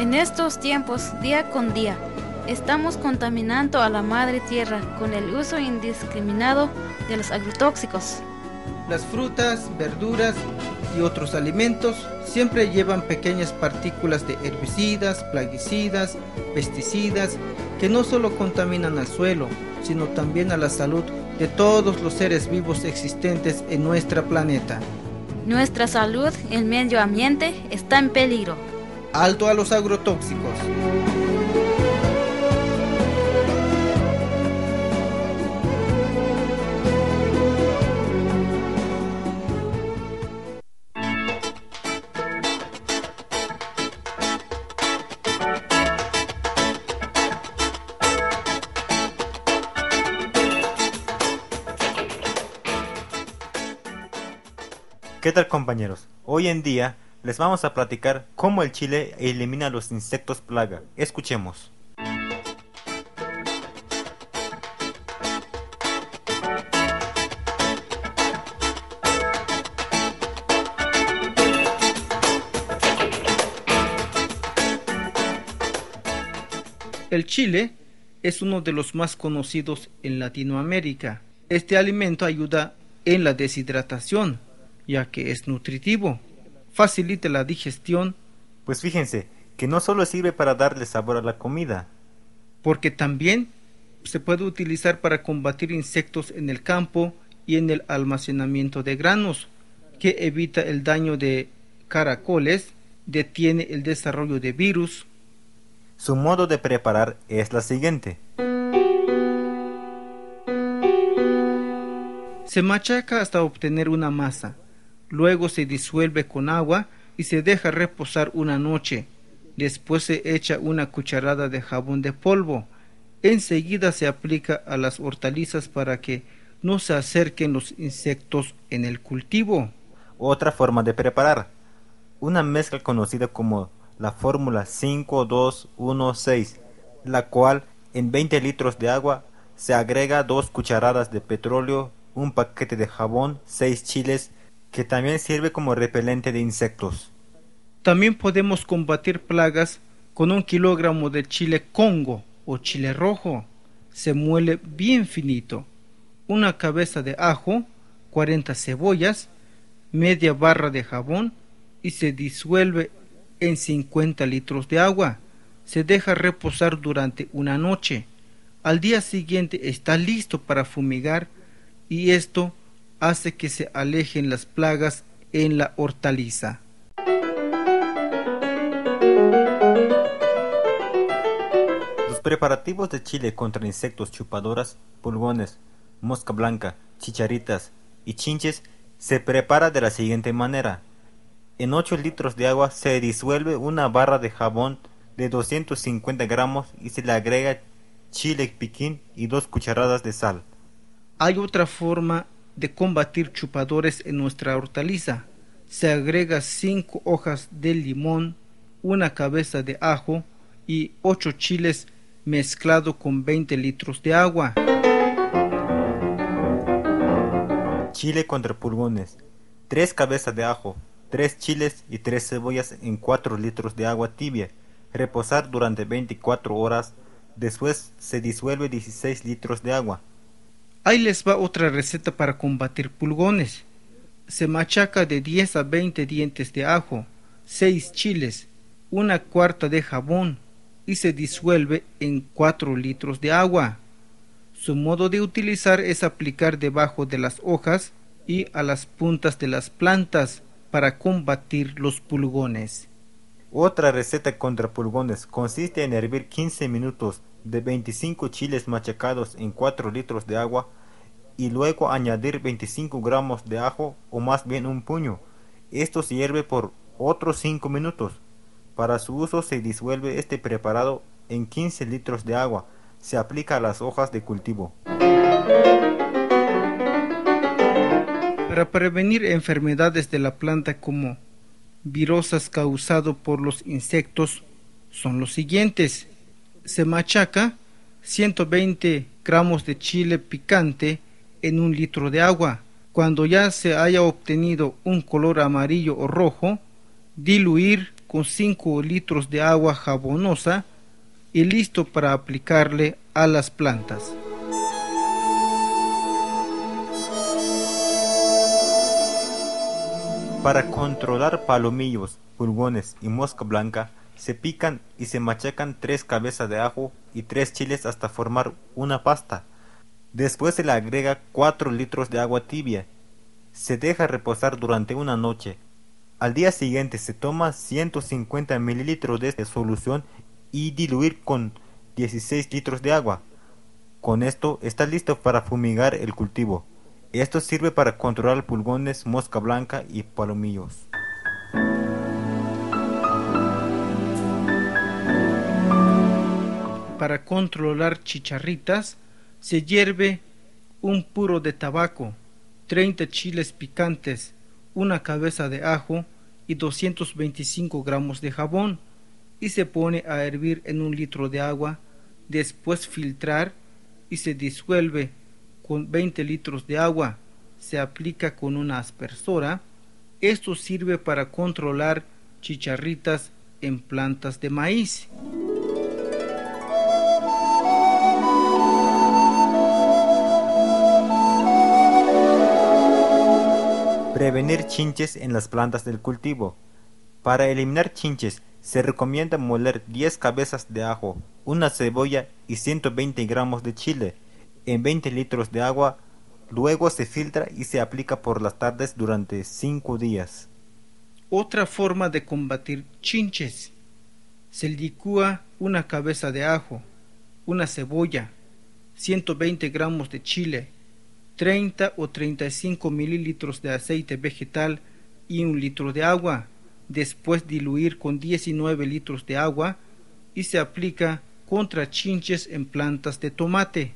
En estos tiempos, día con día, estamos contaminando a la madre tierra con el uso indiscriminado de los agrotóxicos. Las frutas, verduras y otros alimentos siempre llevan pequeñas partículas de herbicidas, plaguicidas, pesticidas, que no solo contaminan al suelo, sino también a la salud de todos los seres vivos existentes en nuestro planeta. Nuestra salud, el medio ambiente, está en peligro. Alto a los agrotóxicos. ¿Qué tal compañeros? Hoy en día les vamos a platicar cómo el chile elimina los insectos plaga. Escuchemos. El chile es uno de los más conocidos en Latinoamérica. Este alimento ayuda en la deshidratación, ya que es nutritivo, facilita la digestión. Pues fíjense que no solo sirve para darle sabor a la comida, porque también se puede utilizar para combatir insectos en el campo y en el almacenamiento de granos, que evita el daño de caracoles, detiene el desarrollo de virus. Su modo de preparar es la siguiente. Se machaca hasta obtener una masa luego se disuelve con agua y se deja reposar una noche. Después se echa una cucharada de jabón de polvo. Enseguida se aplica a las hortalizas para que no se acerquen los insectos en el cultivo. Otra forma de preparar. Una mezcla conocida como la fórmula 5216, la cual en 20 litros de agua se agrega dos cucharadas de petróleo, un paquete de jabón, seis chiles, que también sirve como repelente de insectos. También podemos combatir plagas con un kilogramo de chile congo o chile rojo. Se muele bien finito. Una cabeza de ajo, 40 cebollas, media barra de jabón y se disuelve en 50 litros de agua. Se deja reposar durante una noche. Al día siguiente está listo para fumigar y esto hace que se alejen las plagas en la hortaliza. Los preparativos de chile contra insectos chupadoras, pulgones, mosca blanca, chicharitas y chinches se prepara de la siguiente manera. En 8 litros de agua se disuelve una barra de jabón de 250 gramos y se le agrega chile piquín y dos cucharadas de sal. Hay otra forma de combatir chupadores en nuestra hortaliza. Se agrega cinco hojas de limón, una cabeza de ajo y ocho chiles mezclado con 20 litros de agua. Chile contra pulgones. Tres cabezas de ajo, tres chiles y tres cebollas en 4 litros de agua tibia. Reposar durante 24 horas. Después se disuelve 16 litros de agua. Ahí les va otra receta para combatir pulgones. Se machaca de 10 a 20 dientes de ajo, 6 chiles, una cuarta de jabón y se disuelve en 4 litros de agua. Su modo de utilizar es aplicar debajo de las hojas y a las puntas de las plantas para combatir los pulgones. Otra receta contra pulgones consiste en hervir 15 minutos de 25 chiles machacados en 4 litros de agua y luego añadir 25 gramos de ajo o más bien un puño. Esto se hierve por otros 5 minutos. Para su uso se disuelve este preparado en 15 litros de agua. Se aplica a las hojas de cultivo. Para prevenir enfermedades de la planta como virosas causado por los insectos son los siguientes. Se machaca 120 gramos de chile picante en un litro de agua. Cuando ya se haya obtenido un color amarillo o rojo, diluir con 5 litros de agua jabonosa y listo para aplicarle a las plantas. Para controlar palomillos, pulgones y mosca blanca, se pican y se machacan tres cabezas de ajo y tres chiles hasta formar una pasta. Después se le agrega 4 litros de agua tibia. Se deja reposar durante una noche. Al día siguiente se toma 150 mililitros de solución y diluir con 16 litros de agua. Con esto está listo para fumigar el cultivo. Esto sirve para controlar pulgones, mosca blanca y palomillos. Para controlar chicharritas se hierve un puro de tabaco, 30 chiles picantes, una cabeza de ajo y 225 gramos de jabón y se pone a hervir en un litro de agua, después filtrar y se disuelve con 20 litros de agua, se aplica con una aspersora. Esto sirve para controlar chicharritas en plantas de maíz. Prevenir chinches en las plantas del cultivo. Para eliminar chinches se recomienda moler 10 cabezas de ajo, una cebolla y 120 gramos de chile en 20 litros de agua, luego se filtra y se aplica por las tardes durante 5 días. Otra forma de combatir chinches. Se licúa una cabeza de ajo, una cebolla, 120 gramos de chile, 30 o 35 mililitros de aceite vegetal y un litro de agua. Después diluir con 19 litros de agua y se aplica contra chinches en plantas de tomate.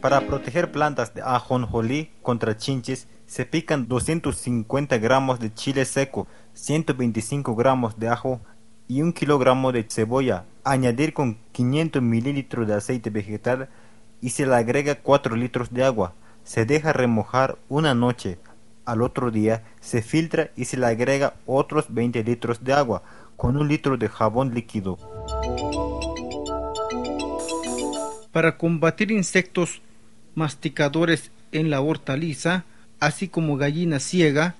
Para proteger plantas de ajonjolí contra chinches, se pican 250 gramos de chile seco, 125 gramos de ajo y un kilogramo de cebolla. Añadir con 500 mililitros de aceite vegetal y se le agrega 4 litros de agua. Se deja remojar una noche. Al otro día se filtra y se le agrega otros 20 litros de agua con un litro de jabón líquido. Para combatir insectos masticadores en la hortaliza, así como gallina ciega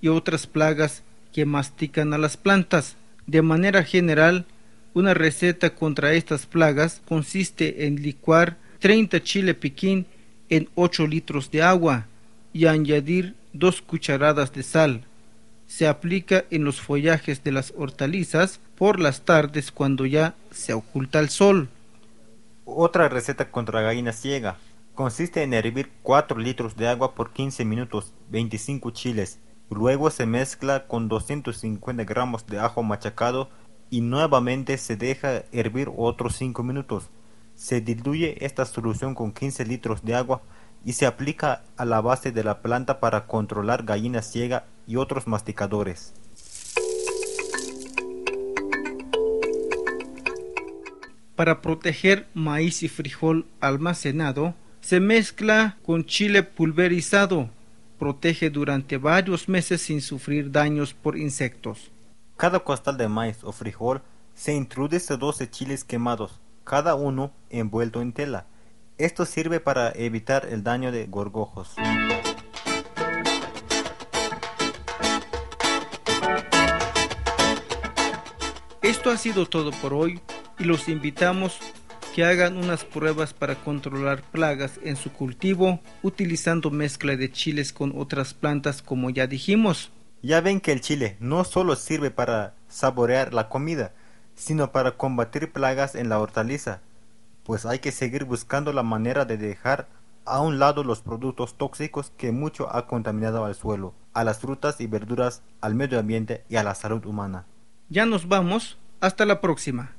y otras plagas que mastican a las plantas. De manera general, una receta contra estas plagas consiste en licuar 30 chile piquín en 8 litros de agua y añadir 2 cucharadas de sal. Se aplica en los follajes de las hortalizas por las tardes cuando ya se oculta el sol. Otra receta contra gallina ciega Consiste en hervir 4 litros de agua por 15 minutos, 25 chiles. Luego se mezcla con 250 gramos de ajo machacado y nuevamente se deja hervir otros 5 minutos. Se diluye esta solución con 15 litros de agua y se aplica a la base de la planta para controlar gallina ciega y otros masticadores. Para proteger maíz y frijol almacenado, se mezcla con chile pulverizado. Protege durante varios meses sin sufrir daños por insectos. Cada costal de maíz o frijol se introduce 12 chiles quemados, cada uno envuelto en tela. Esto sirve para evitar el daño de gorgojos. Esto ha sido todo por hoy y los invitamos que hagan unas pruebas para controlar plagas en su cultivo utilizando mezcla de chiles con otras plantas como ya dijimos. Ya ven que el chile no solo sirve para saborear la comida, sino para combatir plagas en la hortaliza, pues hay que seguir buscando la manera de dejar a un lado los productos tóxicos que mucho ha contaminado al suelo, a las frutas y verduras, al medio ambiente y a la salud humana. Ya nos vamos, hasta la próxima.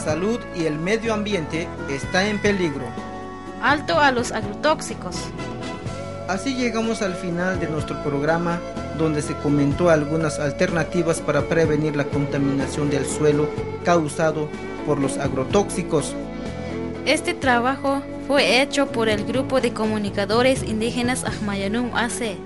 Salud y el medio ambiente está en peligro. Alto a los agrotóxicos. Así llegamos al final de nuestro programa donde se comentó algunas alternativas para prevenir la contaminación del suelo causado por los agrotóxicos. Este trabajo fue hecho por el grupo de comunicadores indígenas Ahmayanum AC.